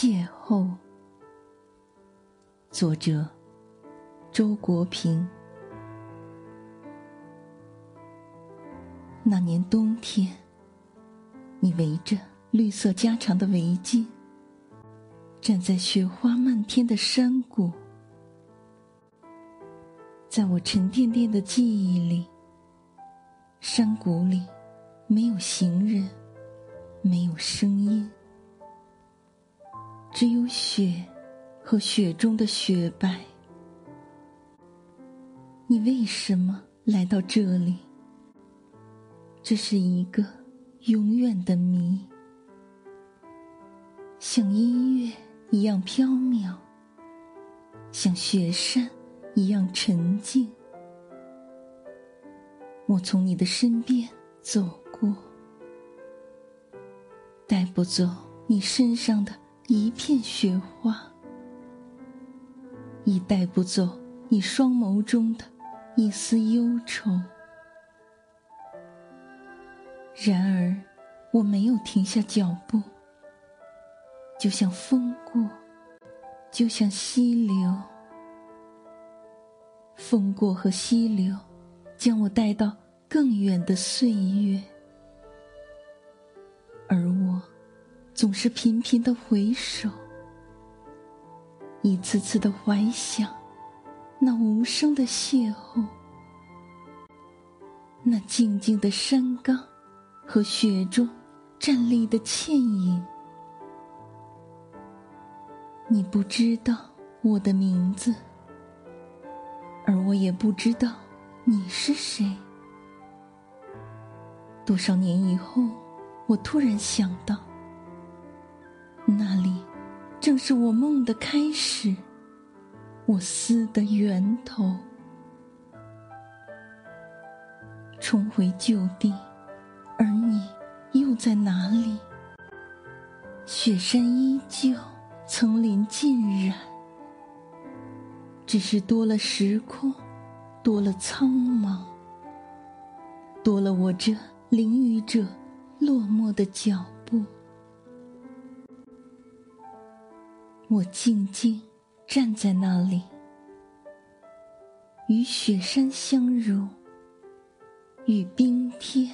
邂逅，作者周国平。那年冬天，你围着绿色加长的围巾，站在雪花漫天的山谷，在我沉甸甸的记忆里，山谷里没有行人，没有声音。只有雪和雪中的雪白。你为什么来到这里？这是一个永远的谜，像音乐一样飘渺，像雪山一样沉静。我从你的身边走过，带不走你身上的。一片雪花，已带不走你双眸中的一丝忧愁。然而，我没有停下脚步，就像风过，就像溪流。风过和溪流，将我带到更远的岁月，总是频频的回首，一次次的怀想，那无声的邂逅，那静静的山岗和雪中站立的倩影。你不知道我的名字，而我也不知道你是谁。多少年以后，我突然想到。那里，正是我梦的开始，我思的源头。重回旧地，而你又在哪里？雪山依旧，层林尽染，只是多了时空，多了苍茫，多了我这淋雨者落寞的脚步我静静站在那里，与雪山相融，与冰天。